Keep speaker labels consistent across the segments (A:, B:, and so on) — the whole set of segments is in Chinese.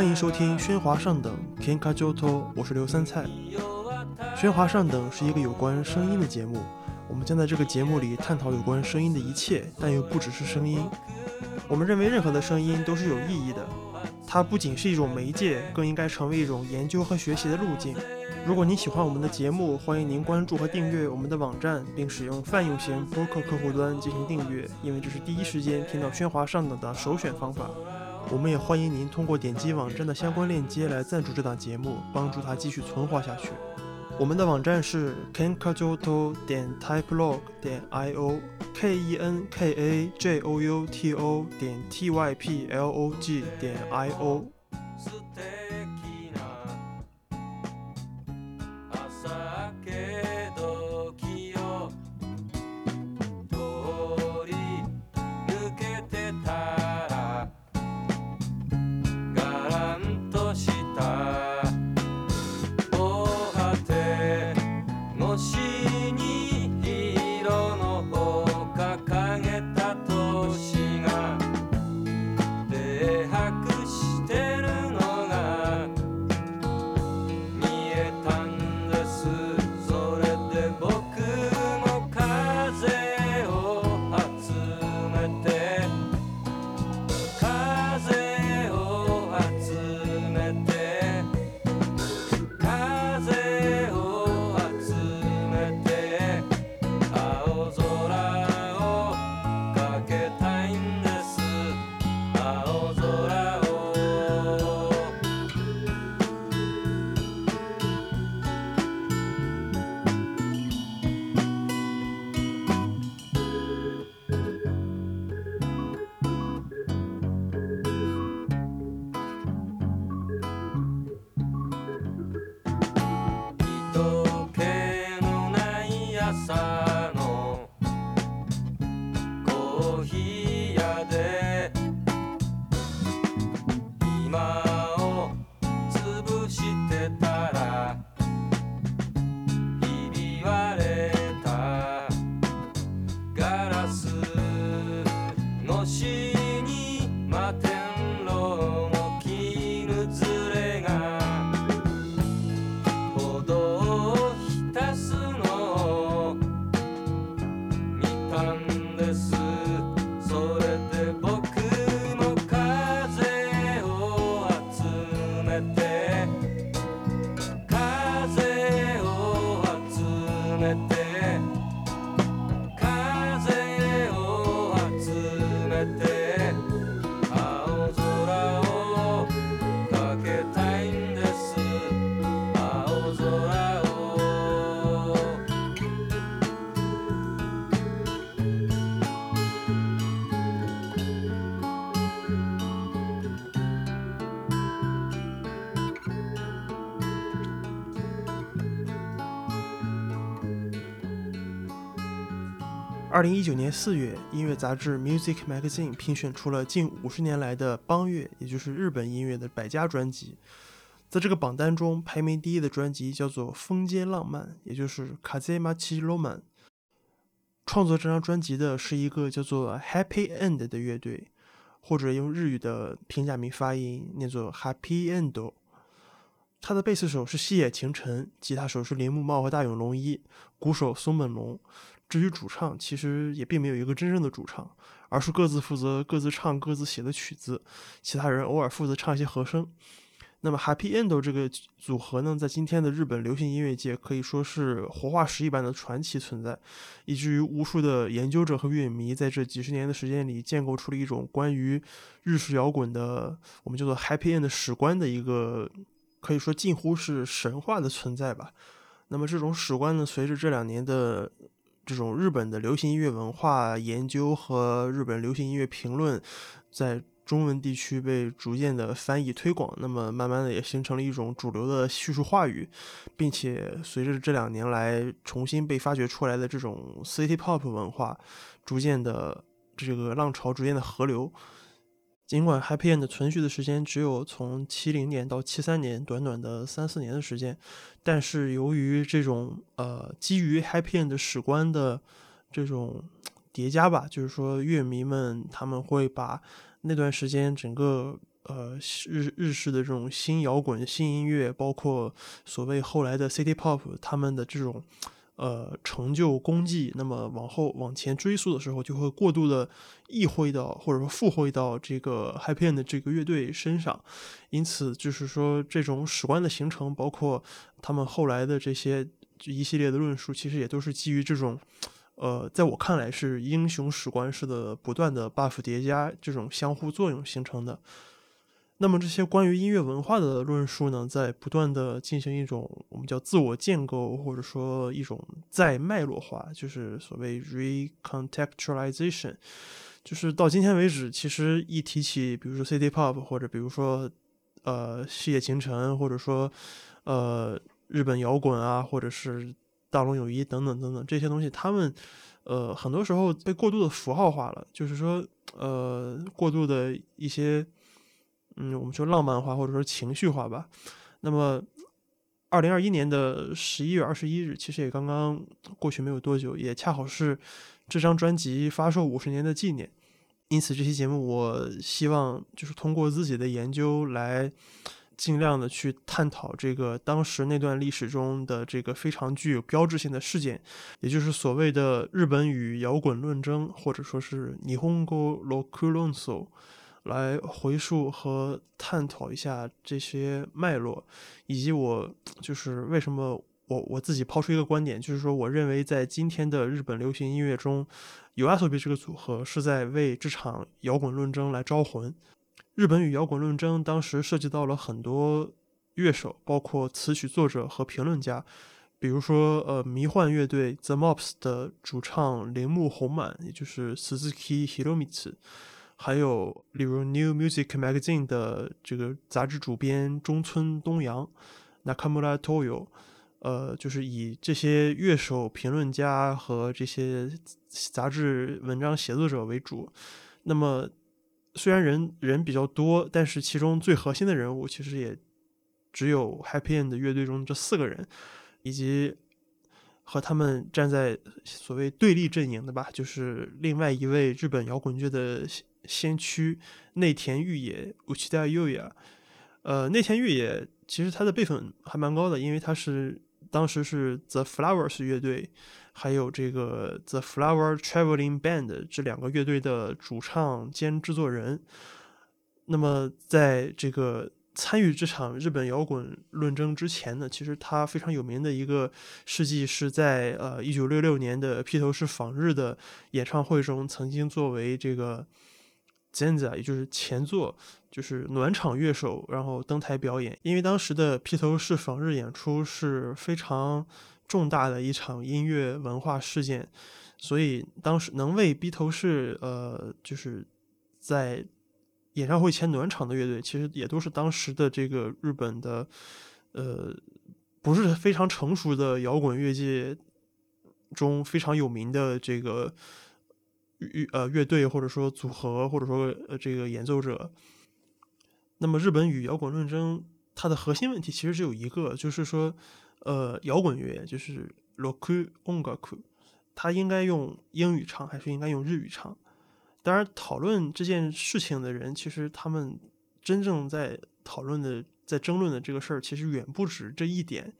A: 欢迎收听《喧哗上等》，Kenka Joto，我是刘三菜。喧哗上等是一个有关声音的节目，我们将在这个节目里探讨有关声音的一切，但又不只是声音。我们认为任何的声音都是有意义的，它不仅是一种媒介，更应该成为一种研究和学习的路径。如果您喜欢我们的节目，欢迎您关注和订阅我们的网站，并使用泛用型播客客户端进行订阅，因为这是第一时间听到喧哗上等的首选方法。我们也欢迎您通过点击网站的相关链接来赞助这档节目，帮助它继续存活下去。我们的网站是 kenkajoto 点 typelog 点 io，k e n k a j o u t o 点 t y p l o g 点 i o。二零一九年四月，音乐杂志《Music Magazine》评选出了近五十年来的邦乐，也就是日本音乐的百家专辑。在这个榜单中，排名第一的专辑叫做《风间浪漫》，也就是 Kazemachi Roman。创作这张专辑的是一个叫做 Happy End 的乐队，或者用日语的平假名发音念作 Happy End。他的贝斯手是西野晴臣，吉他手是铃木茂和大永龙一，鼓手松本龙。至于主唱，其实也并没有一个真正的主唱，而是各自负责各自唱各自写的曲子，其他人偶尔负责唱一些和声。那么 Happy End 这个组合呢，在今天的日本流行音乐界可以说是活化石一般的传奇存在，以至于无数的研究者和乐迷在这几十年的时间里建构出了一种关于日式摇滚的我们叫做 Happy End 史观的一个可以说近乎是神话的存在吧。那么这种史观呢，随着这两年的这种日本的流行音乐文化研究和日本流行音乐评论，在中文地区被逐渐的翻译推广，那么慢慢的也形成了一种主流的叙述话语，并且随着这两年来重新被发掘出来的这种 City Pop 文化，逐渐的这个浪潮逐渐的合流。尽管 Happy End 存续的时间只有从七零年到七三年，短短的三四年的时间，但是由于这种呃基于 Happy End 史观的这种叠加吧，就是说乐迷们他们会把那段时间整个呃日日式的这种新摇滚、新音乐，包括所谓后来的 City Pop，他们的这种。呃，成就功绩，那么往后往前追溯的时候，就会过度的意会到或者说附会到这个 Happy End 这个乐队身上，因此就是说这种史观的形成，包括他们后来的这些一系列的论述，其实也都是基于这种，呃，在我看来是英雄史观式的不断的 buff 叠加这种相互作用形成的。那么这些关于音乐文化的论述呢，在不断的进行一种我们叫自我建构，或者说一种再脉络化，就是所谓 recontextualization。就是到今天为止，其实一提起，比如说 City Pop，或者比如说呃细野晴臣，或者说呃日本摇滚啊，或者是大龙友谊等等等等这些东西，他们呃很多时候被过度的符号化了，就是说呃过度的一些。嗯，我们说浪漫化或者说情绪化吧。那么，二零二一年的十一月二十一日，其实也刚刚过去没有多久，也恰好是这张专辑发售五十年的纪念。因此，这期节目我希望就是通过自己的研究来尽量的去探讨这个当时那段历史中的这个非常具有标志性的事件，也就是所谓的日本与摇滚论争，或者说是霓虹国ロック論争。 来回溯和探讨一下这些脉络，以及我就是为什么我我自己抛出一个观点，就是说，我认为在今天的日本流行音乐中，有阿索比这个组合是在为这场摇滚论争来招魂。日本与摇滚论争当时涉及到了很多乐手，包括词曲作者和评论家，比如说呃迷幻乐队 The Mops 的主唱铃木宏满，也就是 Suzuki Hiromitsu。还有，例如《New Music Magazine》的这个杂志主编中村东阳，Nakamura Toyo，呃，就是以这些乐手、评论家和这些杂志文章写作者为主。那么，虽然人人比较多，但是其中最核心的人物其实也只有 Happy End 乐队中这四个人，以及和他们站在所谓对立阵营的吧，就是另外一位日本摇滚乐的。先驱内田裕也，Uchida Yuya，呃，内田裕也其实他的辈分还蛮高的，因为他是当时是 The Flowers 乐队，还有这个 The Flower Traveling Band 这两个乐队的主唱兼制作人。那么在这个参与这场日本摇滚论争之前呢，其实他非常有名的一个事迹是在呃一九六六年的披头士访日的演唱会中，曾经作为这个。Zenza，也就是前作，就是暖场乐手，然后登台表演。因为当时的披头士访日演出是非常重大的一场音乐文化事件，所以当时能为披头士呃，就是在演唱会前暖场的乐队，其实也都是当时的这个日本的呃，不是非常成熟的摇滚乐界中非常有名的这个。乐呃乐队或者说组合或者说呃这个演奏者，那么日本与摇滚论争它的核心问题其实只有一个，就是说呃摇滚乐就是 roku ongaku，它应该用英语唱还是应该用日语唱？当然讨论这件事情的人，其实他们真正在讨论的在争论的这个事儿，其实远不止这一点。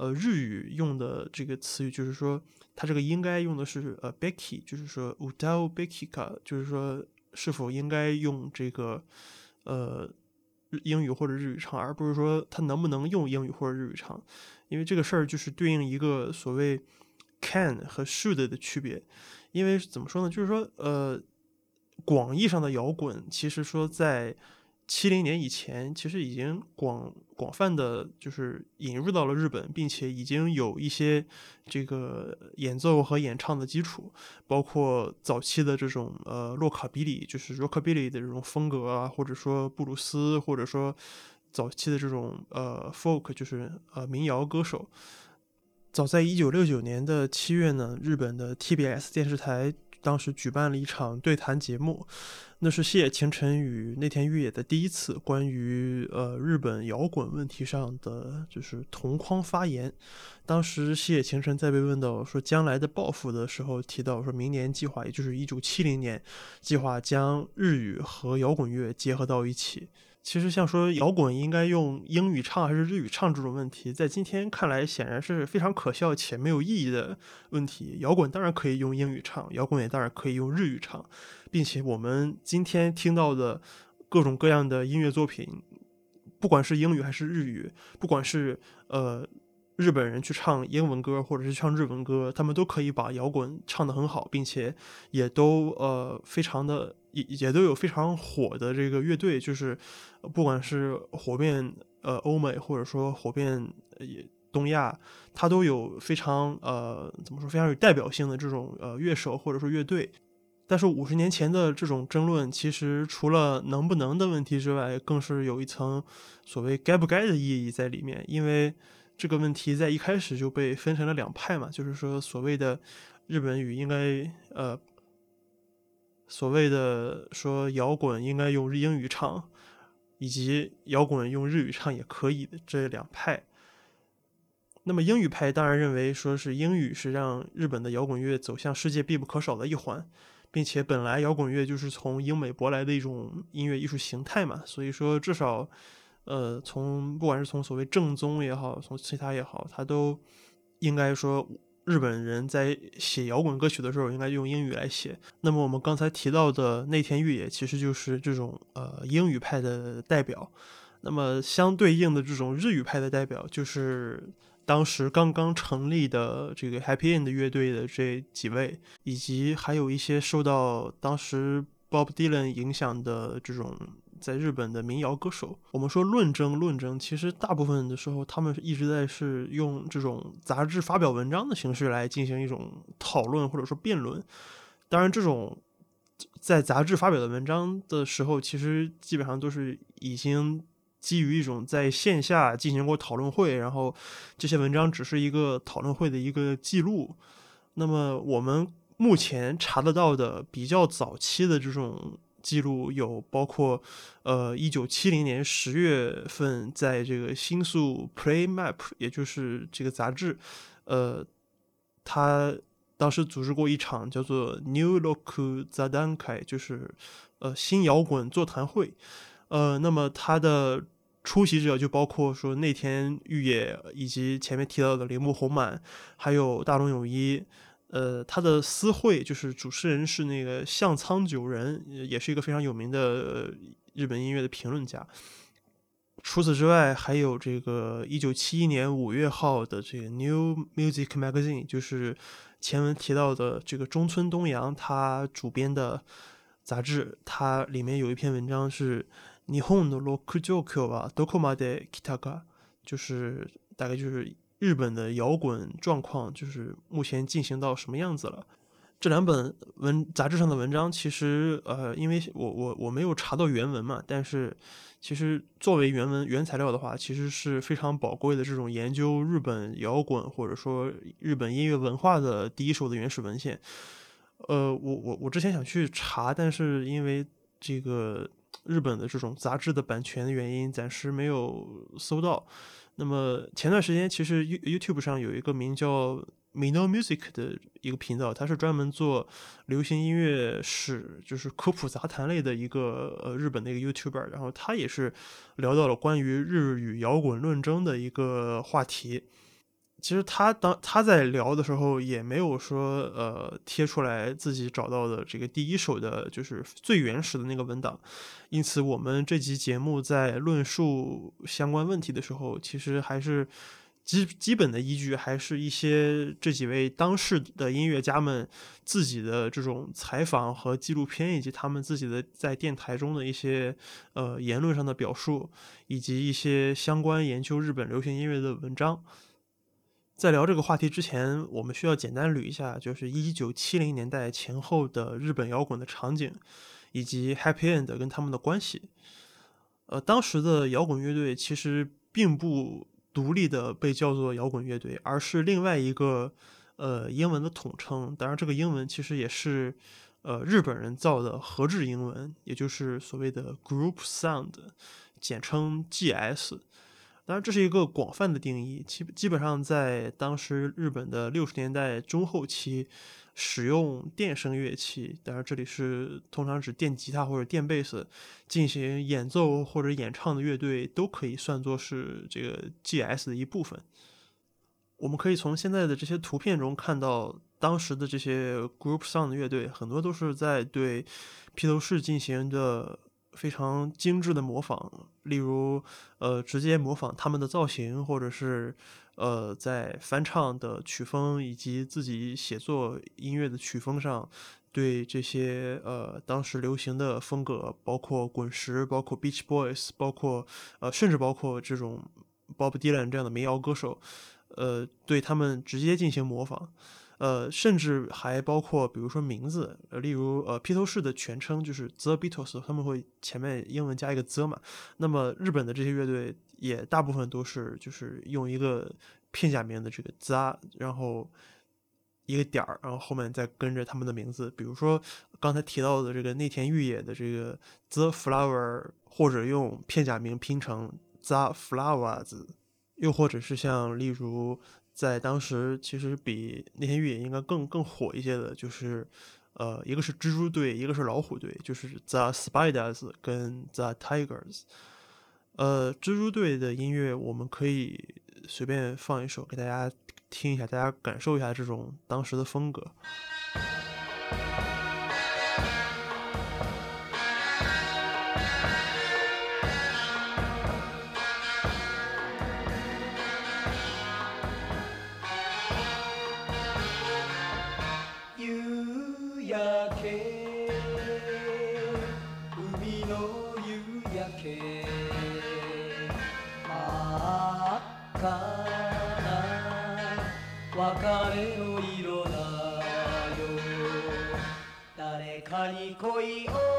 A: 呃，日语用的这个词语就是说。它这个应该用的是呃，Becky，就是说 Udao beki ka，就是说是否应该用这个呃英语或者日语唱，而不是说它能不能用英语或者日语唱，因为这个事儿就是对应一个所谓 can 和 should 的区别。因为怎么说呢？就是说呃，广义上的摇滚，其实说在。七零年以前，其实已经广广泛的就是引入到了日本，并且已经有一些这个演奏和演唱的基础，包括早期的这种呃洛卡比里，就是 rockabilly 的这种风格啊，或者说布鲁斯，或者说早期的这种呃 folk，就是呃民谣歌手。早在一九六九年的七月呢，日本的 TBS 电视台。当时举办了一场对谈节目，那是谢晴臣与内田裕也的第一次关于呃日本摇滚问题上的就是同框发言。当时谢晴臣在被问到说将来的抱负的时候，提到说明年计划，也就是一九七零年计划将日语和摇滚乐结合到一起。其实像说摇滚应该用英语唱还是日语唱这种问题，在今天看来显然是非常可笑且没有意义的问题。摇滚当然可以用英语唱，摇滚也当然可以用日语唱，并且我们今天听到的各种各样的音乐作品，不管是英语还是日语，不管是呃。日本人去唱英文歌或者是唱日文歌，他们都可以把摇滚唱得很好，并且也都呃非常的也也都有非常火的这个乐队，就是不管是火遍呃欧美或者说火遍也东亚，它都有非常呃怎么说非常有代表性的这种呃乐手或者说乐队。但是五十年前的这种争论，其实除了能不能的问题之外，更是有一层所谓该不该的意义在里面，因为。这个问题在一开始就被分成了两派嘛，就是说所谓的日本语应该呃，所谓的说摇滚应该用日英语唱，以及摇滚用日语唱也可以的这两派。那么英语派当然认为说是英语是让日本的摇滚乐走向世界必不可少的一环，并且本来摇滚乐就是从英美舶来的一种音乐艺术形态嘛，所以说至少。呃，从不管是从所谓正宗也好，从其他也好，他都应该说，日本人在写摇滚歌曲的时候应该用英语来写。那么我们刚才提到的内田裕也其实就是这种呃英语派的代表。那么相对应的这种日语派的代表，就是当时刚刚成立的这个 Happy End 乐队的这几位，以及还有一些受到当时 Bob Dylan 影响的这种。在日本的民谣歌手，我们说论争论争，其实大部分的时候，他们一直在是用这种杂志发表文章的形式来进行一种讨论或者说辩论。当然，这种在杂志发表的文章的时候，其实基本上都是已经基于一种在线下进行过讨论会，然后这些文章只是一个讨论会的一个记录。那么我们目前查得到的比较早期的这种。记录有包括，呃，一九七零年十月份，在这个新宿 Play Map，也就是这个杂志，呃，他当时组织过一场叫做 New Rock Zadankai，就是呃新摇滚座谈会，呃，那么他的出席者就包括说内田裕也以及前面提到的铃木宏满，还有大龙泳衣。呃，他的私会就是主持人是那个相仓久人，也是一个非常有名的日本音乐的评论家。除此之外，还有这个一九七一年五月号的这个 New Music Magazine，就是前文提到的这个中村东阳他主编的杂志，它里面有一篇文章是日本的 rock 状況はどこまで来たか，就是大概就是。 日本的摇滚状况就是目前进行到什么样子了？这两本文杂志上的文章，其实呃，因为我我我没有查到原文嘛，但是其实作为原文原材料的话，其实是非常宝贵的这种研究日本摇滚或者说日本音乐文化的第一手的原始文献。呃，我我我之前想去查，但是因为这个日本的这种杂志的版权的原因，暂时没有搜到。那么前段时间，其实 You YouTube 上有一个名叫 Mino Music 的一个频道，它是专门做流行音乐史，就是科普杂谈类的一个呃日本的一个 YouTuber，然后他也是聊到了关于日语摇滚论争的一个话题。其实他当他在聊的时候，也没有说呃贴出来自己找到的这个第一手的，就是最原始的那个文档。因此，我们这集节目在论述相关问题的时候，其实还是基基本的依据，还是一些这几位当事的音乐家们自己的这种采访和纪录片，以及他们自己的在电台中的一些呃言论上的表述，以及一些相关研究日本流行音乐的文章。在聊这个话题之前，我们需要简单捋一下，就是一九七零年代前后的日本摇滚的场景，以及 Happy End 跟他们的关系。呃，当时的摇滚乐队其实并不独立的被叫做摇滚乐队，而是另外一个呃英文的统称。当然，这个英文其实也是呃日本人造的合制英文，也就是所谓的 Group Sound，简称 GS。当然，这是一个广泛的定义，基基本上在当时日本的六十年代中后期，使用电声乐器，当然这里是通常指电吉他或者电贝斯进行演奏或者演唱的乐队，都可以算作是这个 GS 的一部分。我们可以从现在的这些图片中看到，当时的这些 group Sound 乐队，很多都是在对披头士进行的非常精致的模仿，例如，呃，直接模仿他们的造型，或者是，呃，在翻唱的曲风以及自己写作音乐的曲风上，对这些呃当时流行的风格，包括滚石，包括 Beach Boys，包括呃，甚至包括这种 Bob Dylan 这样的民谣歌手。呃，对他们直接进行模仿，呃，甚至还包括比如说名字，呃，例如呃，披头士的全称就是 The Beatles，他们会前面英文加一个 The 嘛。那么日本的这些乐队也大部分都是就是用一个片假名的这个 The，然后一个点儿，然后后面再跟着他们的名字。比如说刚才提到的这个内田裕也的这个 The Flower，或者用片假名拼成 The Flowers。又或者是像，例如在当时，其实比那些越野应该更更火一些的，就是，呃，一个是蜘蛛队，一个是老虎队，就是 The Spiders 跟 The Tigers。呃，蜘蛛队的音乐我们可以随便放一首给大家听一下，大家感受一下这种当时的风格。に恋を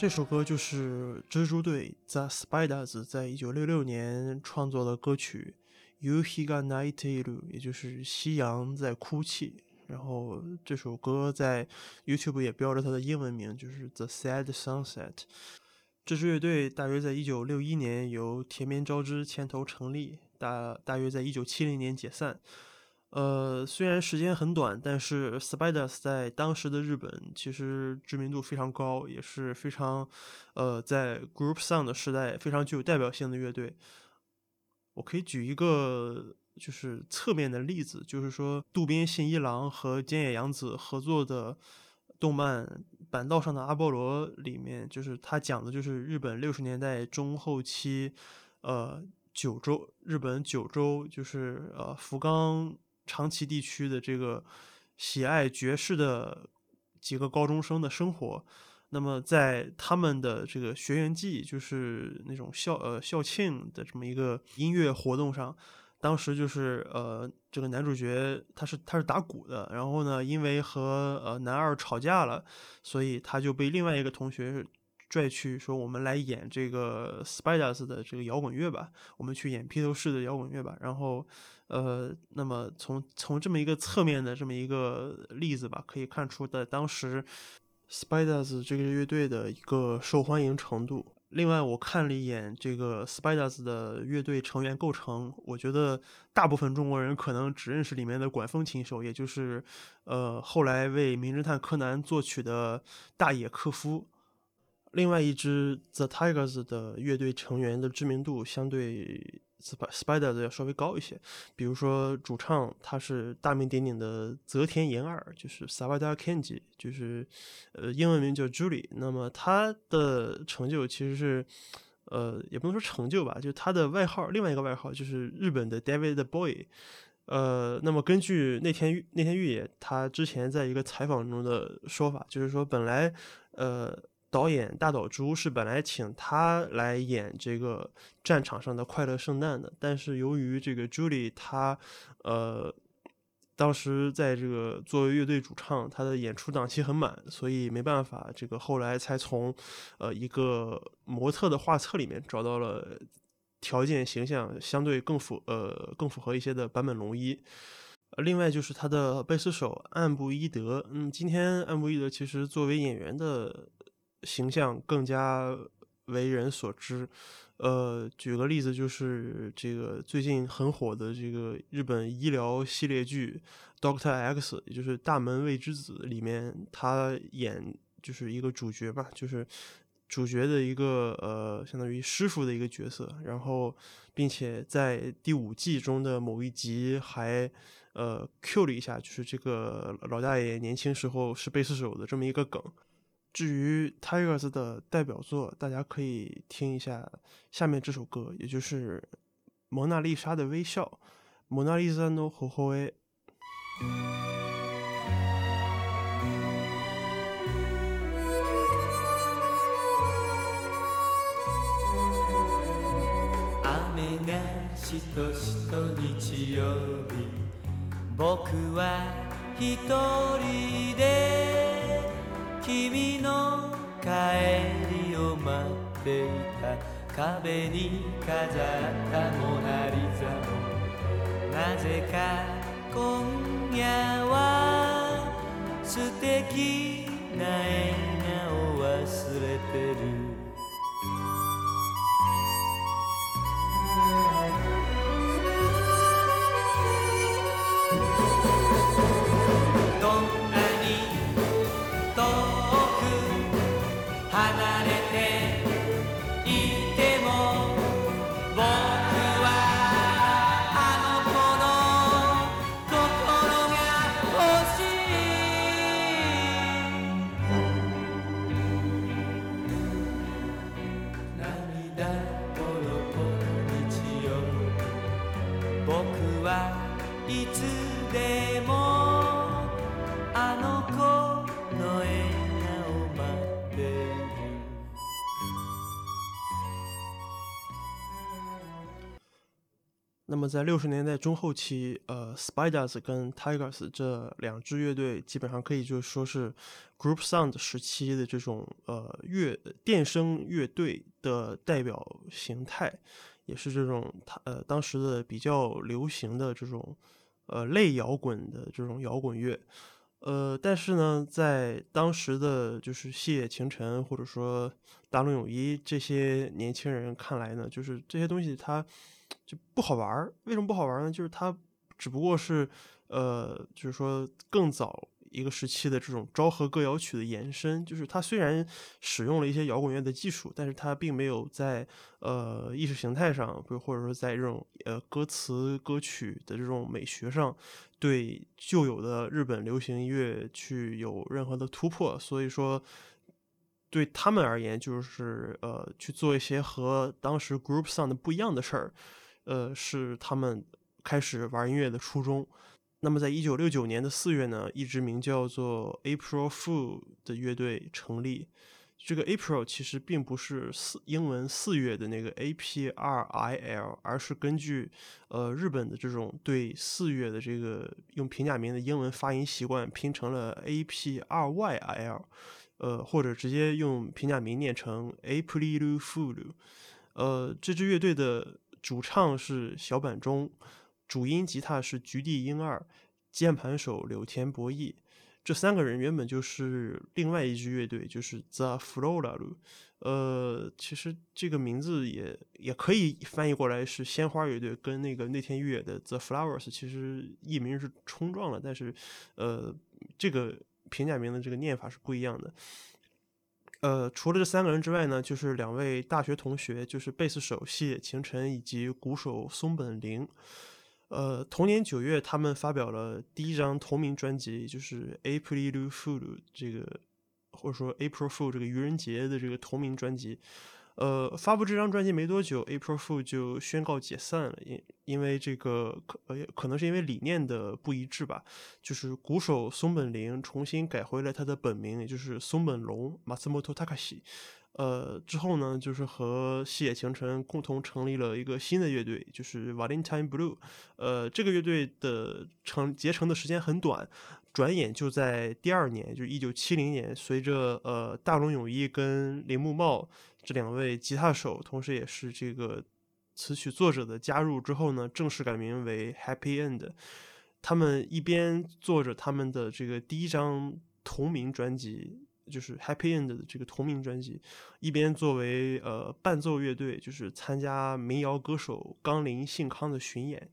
A: 这首歌就是蜘蛛队 The Spiders 在一九六六年创作的歌曲《U Higa Nai Teru》，也就是夕阳在哭泣。然后这首歌在 YouTube 也标着它的英文名，就是 The Sad Sunset。这支乐队大约在一九六一年由田边昭之牵头成立，大大约在一九七零年解散。呃，虽然时间很短，但是 Spiders 在当时的日本其实知名度非常高，也是非常，呃，在 Group Song 的时代非常具有代表性的乐队。我可以举一个就是侧面的例子，就是说渡边信一郎和菅野洋子合作的动漫《板道上的阿波罗》里面，就是他讲的就是日本六十年代中后期，呃，九州日本九州就是呃福冈。长崎地区的这个喜爱爵士的几个高中生的生活，那么在他们的这个学员季，就是那种校呃校庆的这么一个音乐活动上，当时就是呃这个男主角他是他是打鼓的，然后呢因为和呃男二吵架了，所以他就被另外一个同学。拽去说，我们来演这个 Spiders 的这个摇滚乐吧，我们去演披头士的摇滚乐吧。然后，呃，那么从从这么一个侧面的这么一个例子吧，可以看出的当时 Spiders 这个乐队的一个受欢迎程度。另外，我看了一眼这个 Spiders 的乐队成员构成，我觉得大部分中国人可能只认识里面的管风琴手，也就是呃后来为名侦探柯南作曲的大野克夫。另外一支 The Tigers 的乐队成员的知名度相对 Spider 的要稍微高一些，比如说主唱他是大名鼎鼎的泽田研二，就是 Sawada Kenji，就是呃英文名叫 Julie。那么他的成就其实是呃，也不能说成就吧，就他的外号，另外一个外号就是日本的 David Boy。呃，那么根据内田内田裕也他之前在一个采访中的说法，就是说本来呃导演大岛渚是本来请他来演这个战场上的快乐圣诞的，但是由于这个 Julie 他呃。当时在这个作为乐队主唱，他的演出档期很满，所以没办法，这个后来才从呃一个模特的画册里面找到了条件形象相对更符呃更符合一些的坂本龙一。另外就是他的贝斯手岸部一德，嗯，今天岸部一德其实作为演员的形象更加为人所知。呃，举个例子，就是这个最近很火的这个日本医疗系列剧《Doctor X》，也就是《大门未知子》里面，他演就是一个主角吧，就是主角的一个呃，相当于师傅的一个角色。然后，并且在第五季中的某一集还呃 Q 了一下，就是这个老大爷年轻时候是贝斯手的这么一个梗。至于 Tigers 的代表作，大家可以听一下下面这首歌，也就是《蒙娜丽莎的微笑》。蒙娜丽莎の微笑。雨がしとしと日曜日僕は一人で 君の帰りを待っていた壁に飾ったモナリザもなぜか今夜は素敵な笑顔忘れてる。那么在六十年代中后期，呃，Spiders 跟 Tigers 这两支乐队基本上可以就是说是 Group Sound 时期的这种呃乐电声乐队的代表形态，也是这种它呃当时的比较流行的这种呃类摇滚的这种摇滚乐。呃，但是呢，在当时的就是细野晴臣或者说大龙泳衣这些年轻人看来呢，就是这些东西它。就不好玩儿，为什么不好玩儿呢？就是它只不过是，呃，就是说更早一个时期的这种昭和歌谣曲的延伸。就是它虽然使用了一些摇滚乐的技术，但是它并没有在呃意识形态上，不或者说在这种呃歌词歌曲的这种美学上，对旧有的日本流行音乐去有任何的突破。所以说，对他们而言，就是呃去做一些和当时 group sound 不一样的事儿。呃，是他们开始玩音乐的初衷。那么，在一九六九年的四月呢，一支名叫做 April Fool 的乐队成立。这个 April 其实并不是四英文四月的那个 A P R I L，而是根据呃日本的这种对四月的这个用平假名的英文发音习惯，拼成了 A P R Y I L，呃，或者直接用平假名念成 April Fool。呃，这支乐队的。主唱是小坂中，主音吉他是菊地英二，键盘手柳田博弈。这三个人原本就是另外一支乐队，就是 The Flora。呃，其实这个名字也也可以翻译过来是鲜花乐队，跟那个内田裕也的 The Flowers 其实译名是冲撞了，但是呃，这个平假名的这个念法是不一样的。呃，除了这三个人之外呢，就是两位大学同学，就是贝斯手谢晴臣以及鼓手松本玲。呃，同年九月，他们发表了第一张同名专辑，就是《April Fool》这个，或者说《April Fool》这个愚人节的这个同名专辑。呃，发布这张专辑没多久，April Fool 就宣告解散了，因因为这个可呃可能是因为理念的不一致吧，就是鼓手松本零重新改回了他的本名，也就是松本龙 Matsumoto Takashi。呃，之后呢，就是和西野晴臣共同成立了一个新的乐队，就是 Valentine Blue。呃，这个乐队的成结成的时间很短，转眼就在第二年，就是一九七零年，随着呃大龙永一跟铃木茂这两位吉他手，同时也是这个词曲作者的加入之后呢，正式改名为 Happy End。他们一边做着他们的这个第一张同名专辑。就是 Happy End 的这个同名专辑，一边作为呃伴奏乐队，就是参加民谣歌手冈林信康的巡演。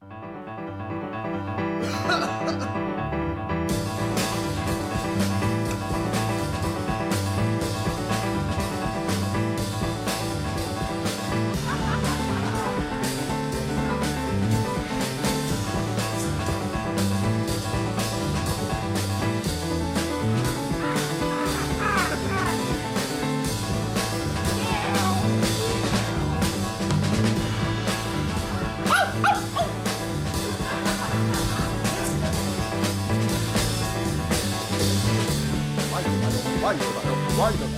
A: 挖一个吧要不挖一个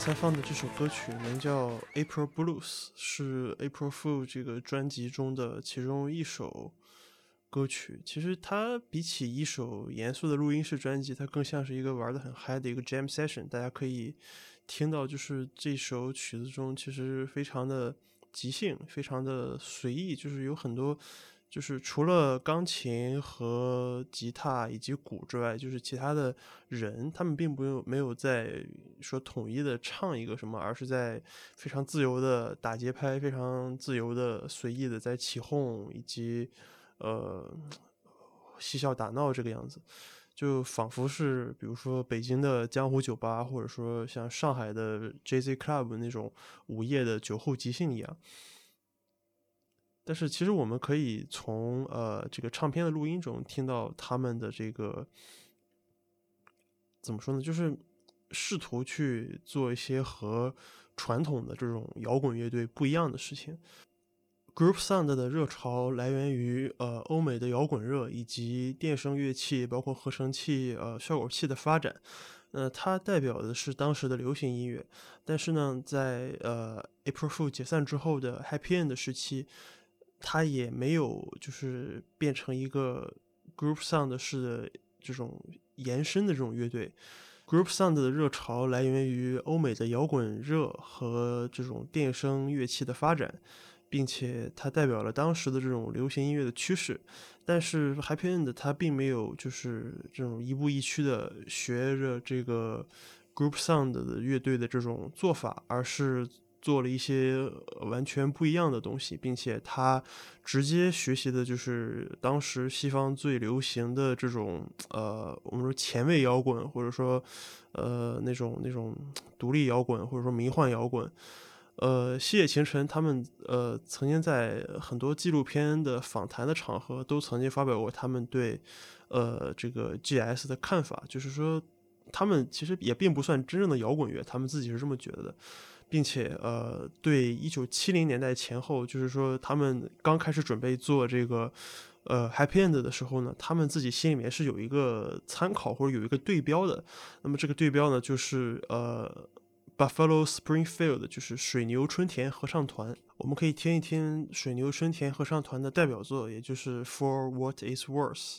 A: 才放的这首歌曲名叫《April Blues》，是 April Fool 这个专辑中的其中一首歌曲。其实它比起一首严肃的录音室专辑，它更像是一个玩的很嗨的一个 Jam Session。大家可以听到，就是这首曲子中其实非常的即兴，非常的随意，就是有很多。就是除了钢琴和吉他以及鼓之外，就是其他的人，他们并不用没有在说统一的唱一个什么，而是在非常自由的打节拍，非常自由的随意的在起哄以及呃嬉笑打闹这个样子，就仿佛是比如说北京的江湖酒吧，或者说像上海的 JZ Club 那种午夜的酒后即兴一样。但是其实我们可以从呃这个唱片的录音中听到他们的这个怎么说呢？就是试图去做一些和传统的这种摇滚乐队不一样的事情。Group Sound 的热潮来源于呃欧美的摇滚热以及电声乐器，包括合成器、呃效果器的发展。呃，它代表的是当时的流行音乐。但是呢，在呃 April Fool 解散之后的 Happy End 时期。它也没有就是变成一个 group sound 式的这种延伸的这种乐队。group sound 的热潮来源于欧美的摇滚热和这种电声乐器的发展，并且它代表了当时的这种流行音乐的趋势。但是 Happy End 它并没有就是这种一步一趋的学着这个 group sound 的乐队的这种做法，而是。做了一些完全不一样的东西，并且他直接学习的就是当时西方最流行的这种呃，我们说前卫摇滚，或者说呃那种那种独立摇滚，或者说迷幻摇滚。呃，西野晴臣他们呃曾经在很多纪录片的访谈的场合都曾经发表过他们对呃这个 G.S 的看法，就是说他们其实也并不算真正的摇滚乐，他们自己是这么觉得的。并且，呃，对一九七零年代前后，就是说他们刚开始准备做这个，呃，Happy End 的时候呢，他们自己心里面是有一个参考或者有一个对标的。那么这个对标呢，就是呃，Buffalo Springfield，就是水牛春田合唱团。我们可以听一听水牛春田合唱团的代表作，也就是 For What Is Worth。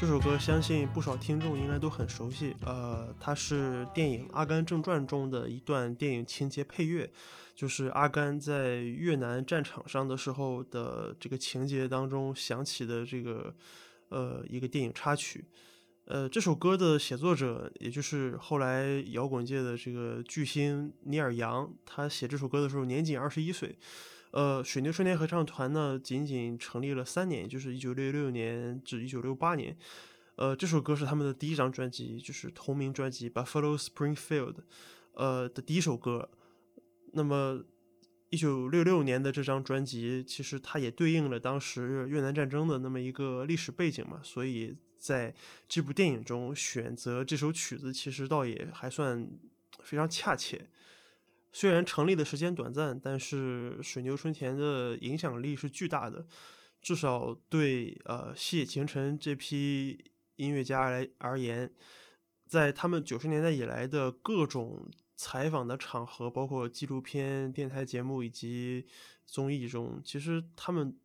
A: 这首歌相信不少听众应该都很熟悉，呃，它是电影《阿甘正传》中的一段电影情节配乐，就是阿甘在越南战场上的时候的这个情节当中响起的这个呃一个电影插曲。呃，这首歌的写作者，也就是后来摇滚界的这个巨星尼尔杨，他写这首歌的时候年仅二十一岁。呃，水牛春天合唱团呢，仅仅成立了三年，就是一九六六年至一九六八年。呃，这首歌是他们的第一张专辑，就是同名专辑《Buffalo Springfield》呃的第一首歌。那么，一九六六年的这张专辑，其实它也对应了当时越南战争的那么一个历史背景嘛，所以在这部电影中选择这首曲子，其实倒也还算非常恰切。虽然成立的时间短暂，但是水牛春田的影响力是巨大的，至少对呃细野晴臣这批音乐家来而言，在他们九十年代以来的各种采访的场合，包括纪录片、电台节目以及综艺中，其实他们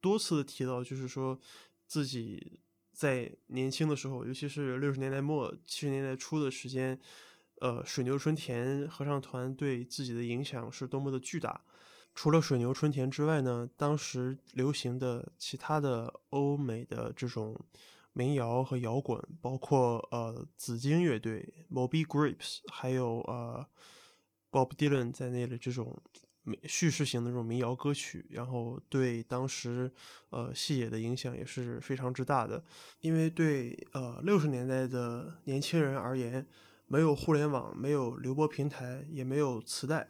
A: 多次提到，就是说自己在年轻的时候，尤其是六十年代末、七十年代初的时间，呃，水牛春田合唱团对自己的影响是多么的巨大。除了水牛春田之外呢，当时流行的其他的欧美的这种民谣和摇滚，包括呃紫金乐队、Moby Grapes，还有呃 Bob Dylan 在内的这种叙事型的这种民谣歌曲，然后对当时呃细野的影响也是非常之大的。因为对呃六十年代的年轻人而言，没有互联网，没有流播平台，也没有磁带。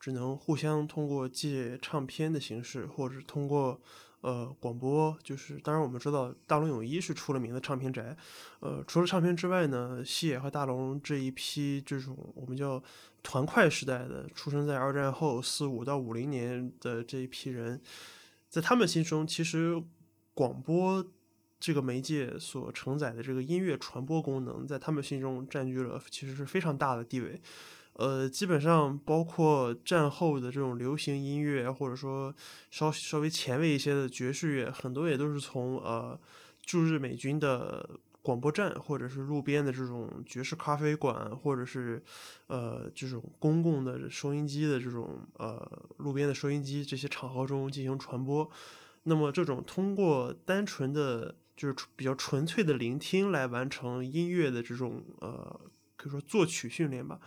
A: 只能互相通过借唱片的形式，或者通过呃广播。就是当然我们知道大龙泳衣是出了名的唱片宅，呃，除了唱片之外呢，西野和大龙这一批这种我们叫团块时代的，出生在二战后四五到五零年的这一批人，在他们心中，其实广播这个媒介所承载的这个音乐传播功能，在他们心中占据了其实是非常大的地位。呃，基本上包括战后的这种流行音乐，或者说稍稍微前卫一些的爵士乐，很多也都是从呃驻日美军的广播站，或者是路边的这种爵士咖啡馆，或者是呃这种公共的收音机的这种呃路边的收音机这些场合中进行传播。那么这种通过单纯的就是比较纯粹的聆听来完成音乐的这种呃。可以说作曲训练吧，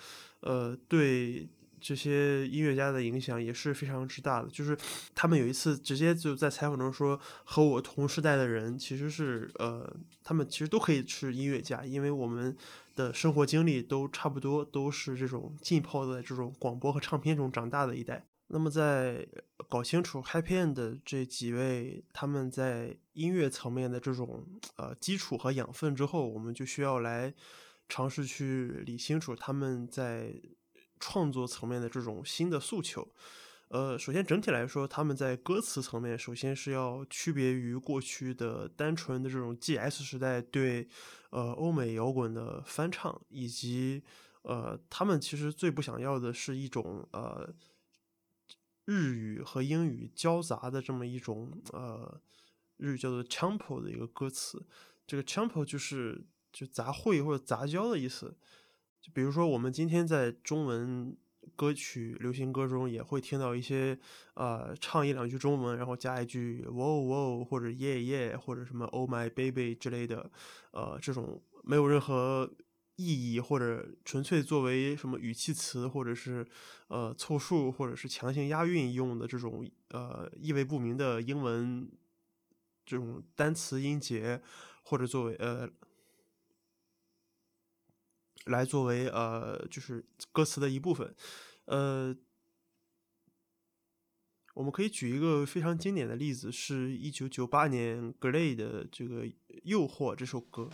A: 呃，对这些音乐家的影响也是非常之大的。就是他们有一次直接就在采访中说，和我同时代的人其实是呃，他们其实都可以是音乐家，因为我们的生活经历都差不多，都是这种浸泡在这种广播和唱片中长大的一代。那么在搞清楚 Happy End 的这几位他们在音乐层面的这种呃基础和养分之后，我们就需要来。尝试去理清楚他们在创作层面的这种新的诉求。呃，首先整体来说，他们在歌词层面，首先是要区别于过去的单纯的这种 G.S 时代对呃欧美摇滚的翻唱，以及呃他们其实最不想要的是一种呃日语和英语交杂的这么一种呃日语叫做 Champo 的一个歌词。这个 Champo 就是。就杂烩或者杂交的意思，就比如说我们今天在中文歌曲、流行歌中也会听到一些，呃，唱一两句中文，然后加一句“哇哦哇哦”或者“耶耶”或者什么 “Oh my baby” 之类的，呃，这种没有任何意义或者纯粹作为什么语气词或者是呃凑数或者是强行押韵用的这种呃意味不明的英文这种单词音节，或者作为呃。来作为呃，就是歌词的一部分，呃，我们可以举一个非常经典的例子，是一九九八年 Glay 的这个《诱惑》这首歌。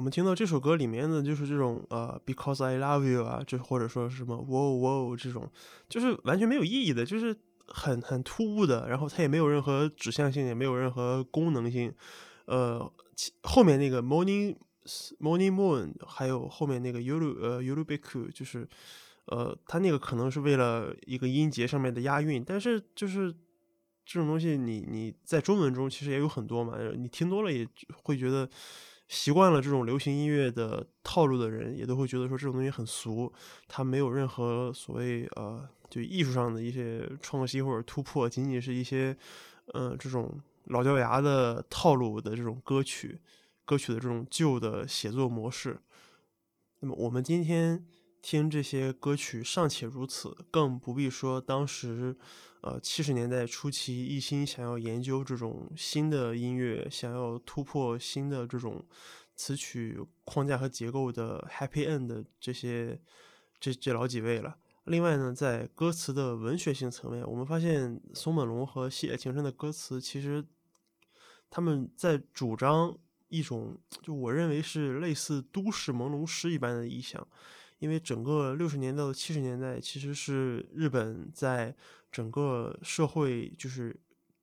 A: 我们听到这首歌里面的就是这种呃，because I love you 啊，就或者说什么 whoa whoa 这种，就是完全没有意义的，就是很很突兀的，然后它也没有任何指向性，也没有任何功能性。呃，后面那个 morning morning moon，还有后面那个 yuru 呃 yurubeku，就是呃，它那个可能是为了一个音节上面的押韵，但是就是这种东西你你在中文中其实也有很多嘛，你听多了也会觉得习惯了这种流行音乐的套路的人，也都会觉得说这种东西很俗，它没有任何所谓呃就艺术上的一些创新或者突破，仅仅是一些呃这种老掉牙的套路的这种歌曲，歌曲的这种旧的写作模式。那么我们今天听这些歌曲尚且如此，更不必说当时。呃，七十年代初期，一心想要研究这种新的音乐，想要突破新的这种词曲框架和结构的 Happy End 这些这这老几位了。另外呢，在歌词的文学性层面，我们发现松本龙和细野晴臣的歌词，其实他们在主张一种，就我认为是类似都市朦胧诗一般的意象。因为整个六十年代到七十年代，其实是日本在整个社会就是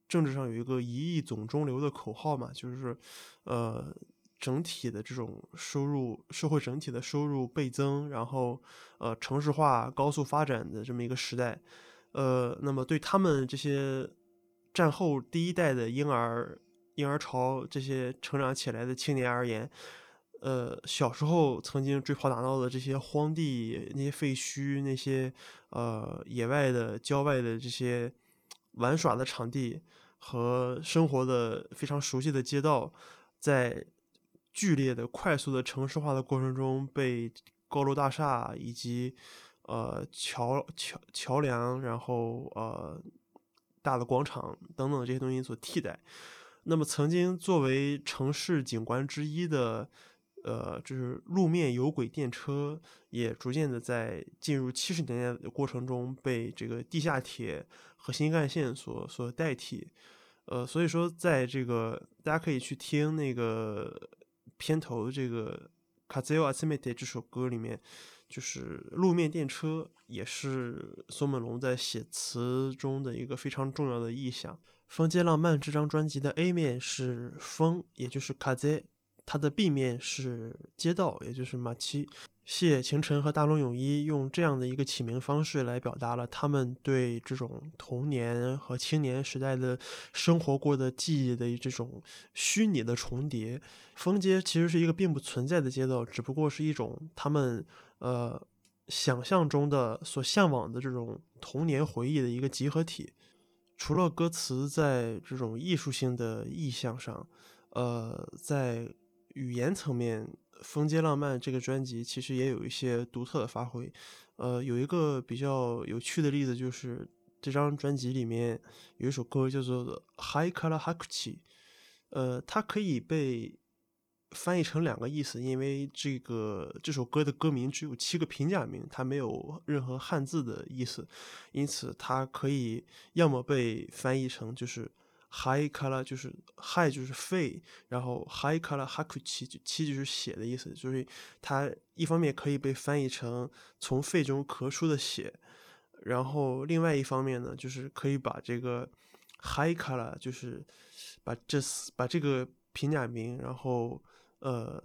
A: 政治上有一个一亿总中流的口号嘛，就是呃整体的这种收入，社会整体的收入倍增，然后呃城市化高速发展的这么一个时代，呃，那么对他们这些战后第一代的婴儿婴儿潮这些成长起来的青年而言。呃，小时候曾经追跑打闹的这些荒地、那些废墟、那些呃野外的郊外的这些玩耍的场地和生活的非常熟悉的街道，在剧烈的、快速的城市化的过程中，被高楼大厦以及呃桥桥桥梁，然后呃大的广场等等这些东西所替代。那么，曾经作为城市景观之一的。呃，就是路面有轨电车也逐渐的在进入七十年代的过程中被这个地下铁和新干线所所代替。呃，所以说在这个大家可以去听那个片头这个《Kazeo Asimete》这首歌里面，就是路面电车也是松本龙在写词中的一个非常重要的意象。《风街浪漫》这张专辑的 A 面是风，也就是 Kaze。它的 B 面是街道，也就是马七。谢晴晨和大龙泳衣用这样的一个起名方式来表达了他们对这种童年和青年时代的生活过的记忆的这种虚拟的重叠。风街其实是一个并不存在的街道，只不过是一种他们呃想象中的所向往的这种童年回忆的一个集合体。除了歌词在这种艺术性的意象上，呃，在语言层面，《风街浪漫》这个专辑其实也有一些独特的发挥。呃，有一个比较有趣的例子，就是这张专辑里面有一首歌叫做《High Color Hakuchi》。呃，它可以被翻译成两个意思，因为这个这首歌的歌名只有七个平假名，它没有任何汉字的意思，因此它可以要么被翻译成就是。High color 就是 high 就是肺，然后 high color hakuchi 就七就是血的意思，就是它一方面可以被翻译成从肺中咳出的血，然后另外一方面呢，就是可以把这个 high color 就是把这把这个平假名，然后呃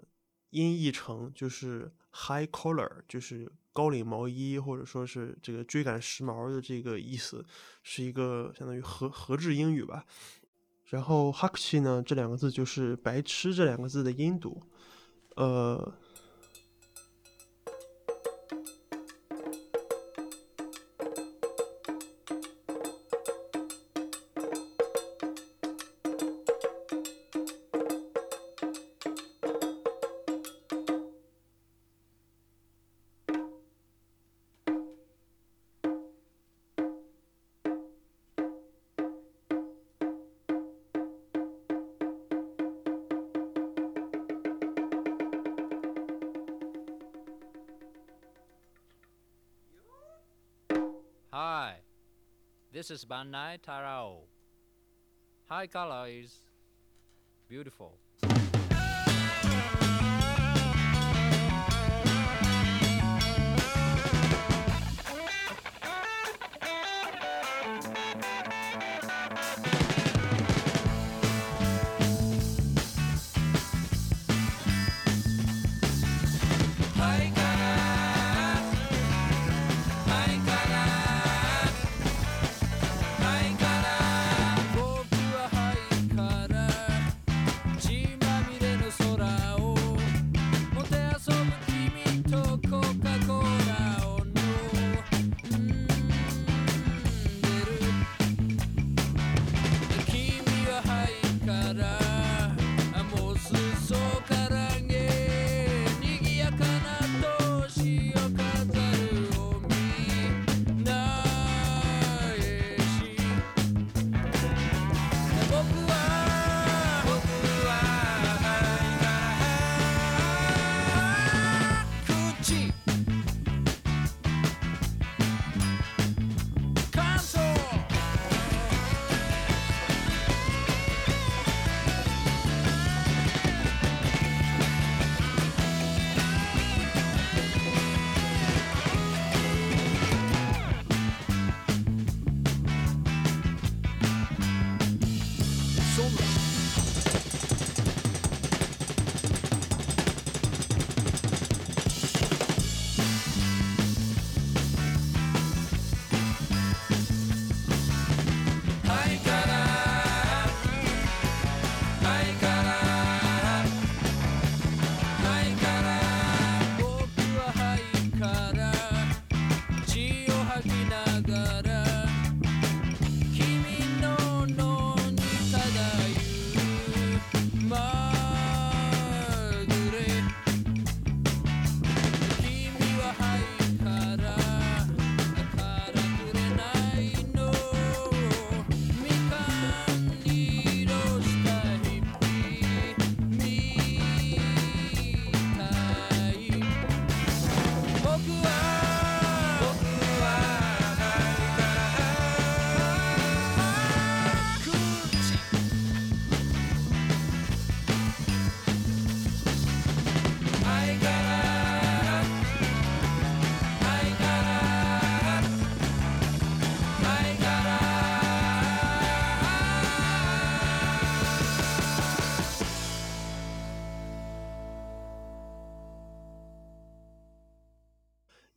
A: 音译成就是 high collar 就是。高领毛衣，或者说是这个追赶时髦的这个意思，是一个相当于合合制英语吧。然后哈克西呢，这两个字就是白痴这两个字的音读，呃。
B: This is Bandai Tarao. High color is beautiful.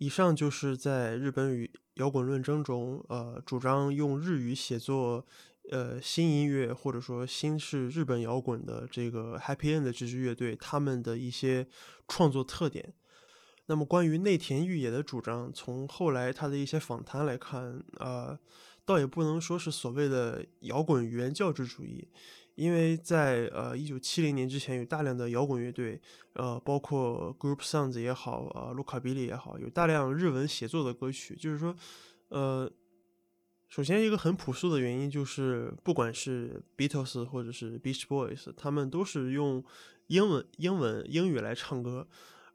A: 以上就是在日本语摇滚论争中，呃，主张用日语写作，呃，新音乐或者说新式日本摇滚的这个 Happy End 这支乐队，他们的一些创作特点。那么，关于内田裕也的主张，从后来他的一些访谈来看，呃，倒也不能说是所谓的摇滚原教旨主义。因为在呃一九七零年之前，有大量的摇滚乐队，呃，包括 Group Sounds 也好，呃，卢卡比利也好，有大量日文写作的歌曲。就是说，呃，首先一个很朴素的原因就是，不管是 Beatles 或者是 Beach Boys，他们都是用英文、英文、英语来唱歌。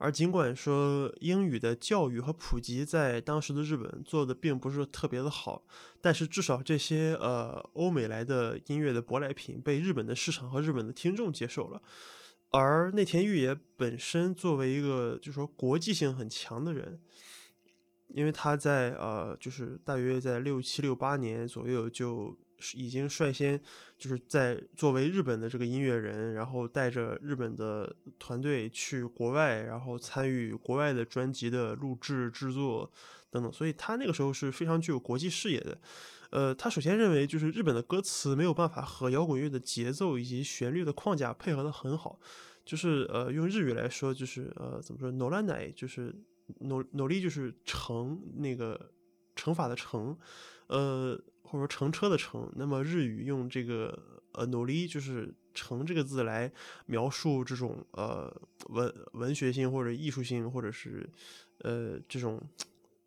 A: 而尽管说英语的教育和普及在当时的日本做的并不是特别的好，但是至少这些呃欧美来的音乐的舶来品被日本的市场和日本的听众接受了。而内田裕也本身作为一个就是说国际性很强的人，因为他在呃就是大约在六七六八年左右就。已经率先就是在作为日本的这个音乐人，然后带着日本的团队去国外，然后参与国外的专辑的录制、制作等等，所以他那个时候是非常具有国际视野的。呃，他首先认为就是日本的歌词没有办法和摇滚乐的节奏以及旋律的框架配合的很好，就是呃用日语来说就是呃怎么说，努拉奶就是努努力就是乘那个乘法的乘，呃。或者说乘车的乘，那么日语用这个呃努力就是乘这个字来描述这种呃文文学性或者艺术性或者是呃这种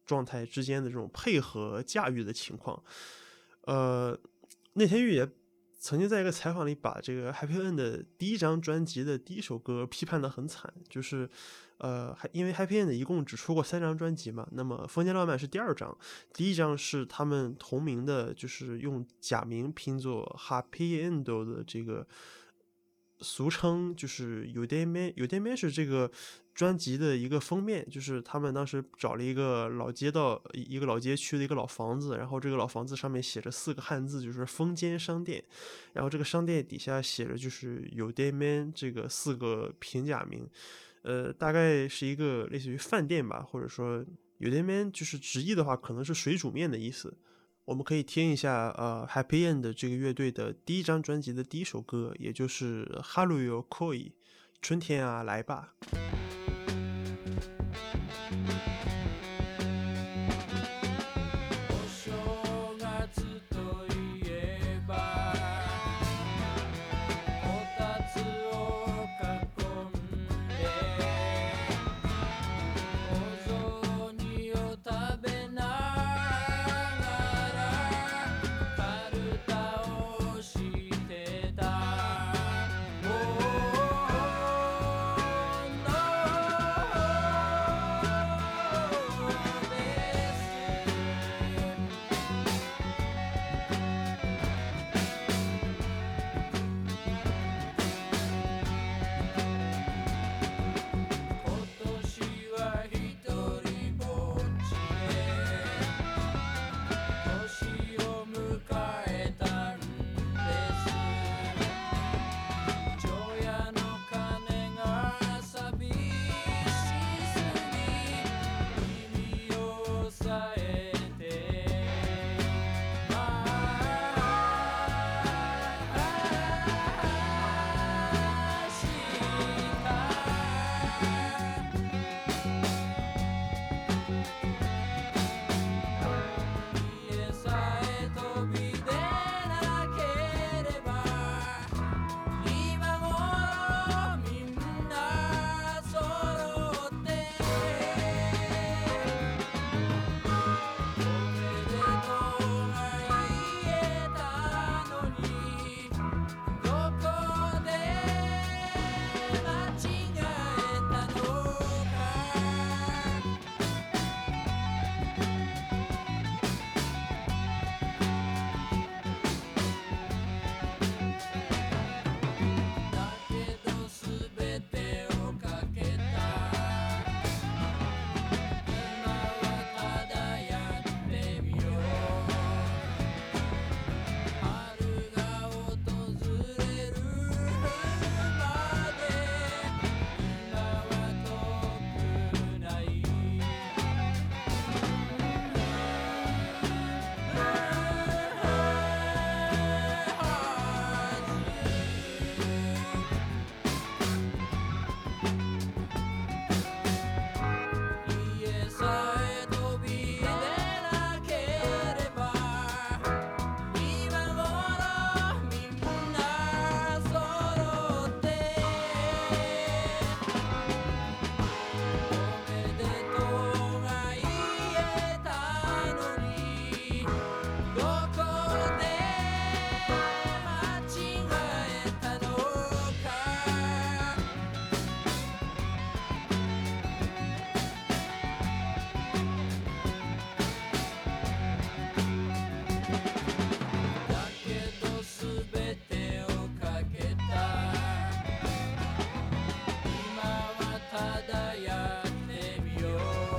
A: 状态之间的这种配合驾驭的情况。呃，内田玉也曾经在一个采访里把这个 Happy End 的第一张专辑的第一首歌批判的很惨，就是。呃，还因为 Happy End 一共只出过三张专辑嘛，那么《风间浪漫》是第二张，第一张是他们同名的，就是用假名拼作 Happy End 的这个俗称，就是 u d a m a n u d a m a n 是这个专辑的一个封面，就是他们当时找了一个老街道，一个老街区的一个老房子，然后这个老房子上面写着四个汉字，就是风间商店，然后这个商店底下写着就是 u d a m a n 这个四个平假名。呃，大概是一个类似于饭店吧，或者说有那边就是直译的话，可能是水煮面的意思。我们可以听一下呃，Happy End 这个乐队的第一张专辑的第一首歌，也就是《Haruyo Koi》，春天啊，来吧。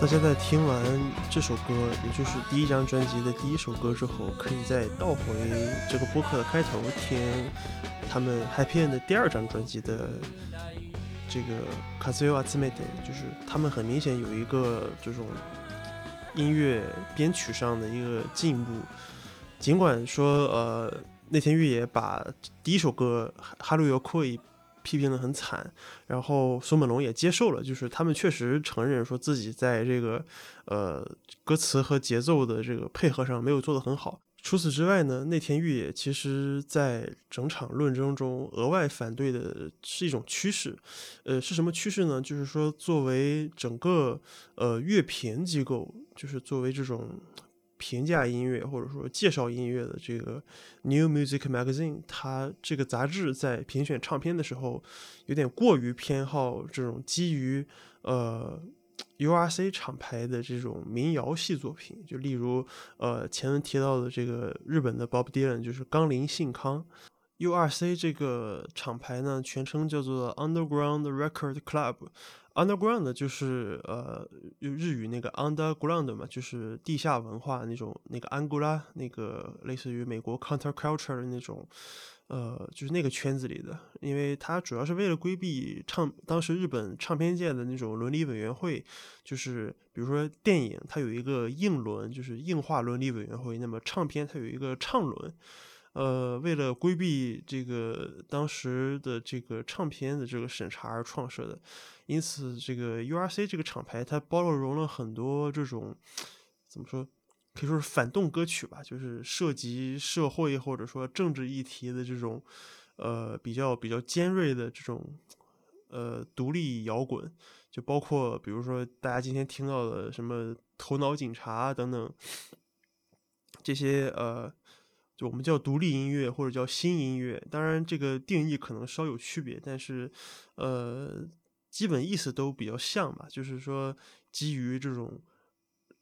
A: 大家在听完这首歌，也就是第一张专辑的第一首歌之后，可以再倒回这个播客的开头听他们 Happy End 的第二张专辑的这个 Kazuo Atsumete，就是他们很明显有一个这种音乐编曲上的一个进步。尽管说，呃，内田裕也把第一首歌《哈鲁尤库伊》批评的很惨，然后松本龙也接受了，就是他们确实承认说自己在这个呃歌词和节奏的这个配合上没有做得很好。除此之外呢，内田裕也其实在整场论争中额外反对的是一种趋势，呃，是什么趋势呢？就是说作为整个呃乐评机构，就是作为这种。评价音乐或者说介绍音乐的这个 New Music Magazine，它这个杂志在评选唱片的时候，有点过于偏好这种基于呃 URC 厂牌的这种民谣系作品，就例如呃前文提到的这个日本的 Bob Dylan，就是冈林信康。URC 这个厂牌呢，全称叫做 Underground Record Club。Underground 就是呃，日语那个 underground 嘛，就是地下文化那种，那个安古拉，那个类似于美国 counterculture 的那种，呃，就是那个圈子里的。因为它主要是为了规避唱，当时日本唱片界的那种伦理委员会，就是比如说电影它有一个硬轮，就是硬化伦理委员会，那么唱片它有一个唱轮。呃，为了规避这个当时的这个唱片的这个审查而创设的，因此这个 URC 这个厂牌它包容了很多这种怎么说，可以说是反动歌曲吧，就是涉及社会或者说政治议题的这种呃比较比较尖锐的这种呃独立摇滚，就包括比如说大家今天听到的什么头脑警察等等这些呃。就我们叫独立音乐或者叫新音乐，当然这个定义可能稍有区别，但是，呃，基本意思都比较像吧。就是说，基于这种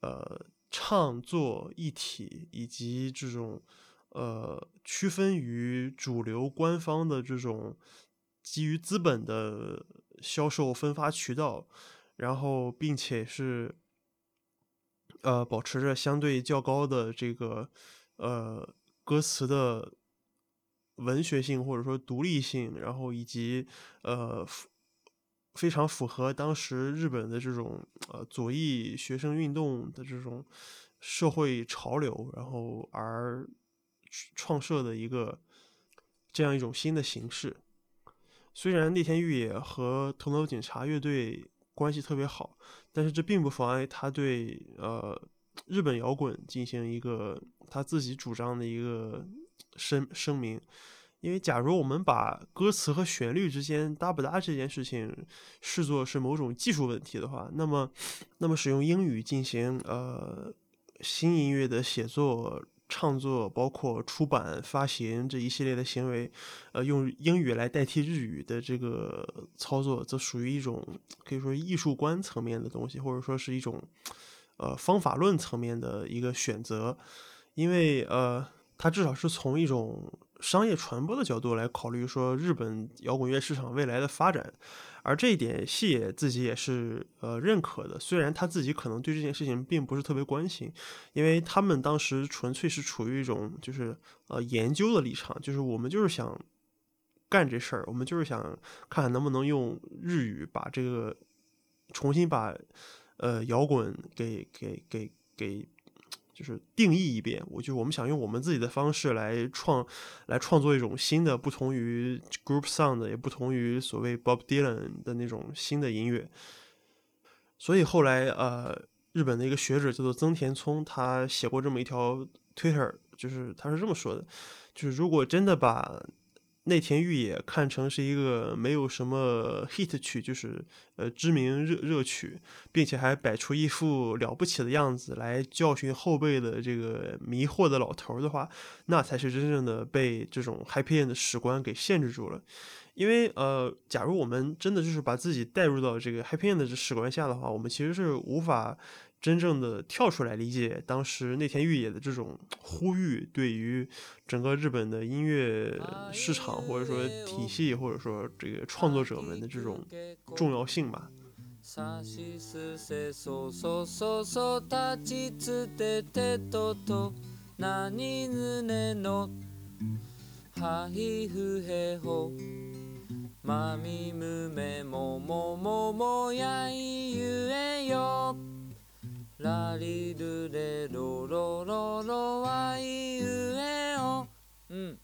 A: 呃唱作一体，以及这种呃区分于主流官方的这种基于资本的销售分发渠道，然后并且是呃保持着相对较高的这个呃。歌词的文学性或者说独立性，然后以及呃非常符合当时日本的这种呃左翼学生运动的这种社会潮流，然后而创设的一个这样一种新的形式。虽然内田裕也和头脑警察乐队关系特别好，但是这并不妨碍他对呃。日本摇滚进行一个他自己主张的一个声声明，因为假如我们把歌词和旋律之间搭不搭这件事情视作是某种技术问题的话，那么，那么使用英语进行呃新音乐的写作、创作，包括出版、发行这一系列的行为，呃，用英语来代替日语的这个操作，则属于一种可以说艺术观层面的东西，或者说是一种。呃，方法论层面的一个选择，因为呃，它至少是从一种商业传播的角度来考虑，说日本摇滚乐市场未来的发展，而这一点细野自己也是呃认可的。虽然他自己可能对这件事情并不是特别关心，因为他们当时纯粹是处于一种就是呃研究的立场，就是我们就是想干这事儿，我们就是想看看能不能用日语把这个重新把。呃，摇滚给给给给，就是定义一遍。我就我们想用我们自己的方式来创，来创作一种新的，不同于 group sound，也不同于所谓 Bob Dylan 的那种新的音乐。所以后来，呃，日本的一个学者叫做曾田聪，他写过这么一条 Twitter，就是他是这么说的，就是如果真的把内田裕也看成是一个没有什么 hit 曲，就是呃知名热热曲，并且还摆出一副了不起的样子来教训后辈的这个迷惑的老头的话，那才是真正的被这种 happy end 的史观给限制住了。因为呃，假如我们真的就是把自己带入到这个 happy end 的史观下的话，我们其实是无法。真正的跳出来理解当时内田裕也的这种呼吁，对于整个日本的音乐市场，或者说体系，或者说这个创作者们的这种重要性吧。
B: ラリルレロロロロワイウエオ。うん。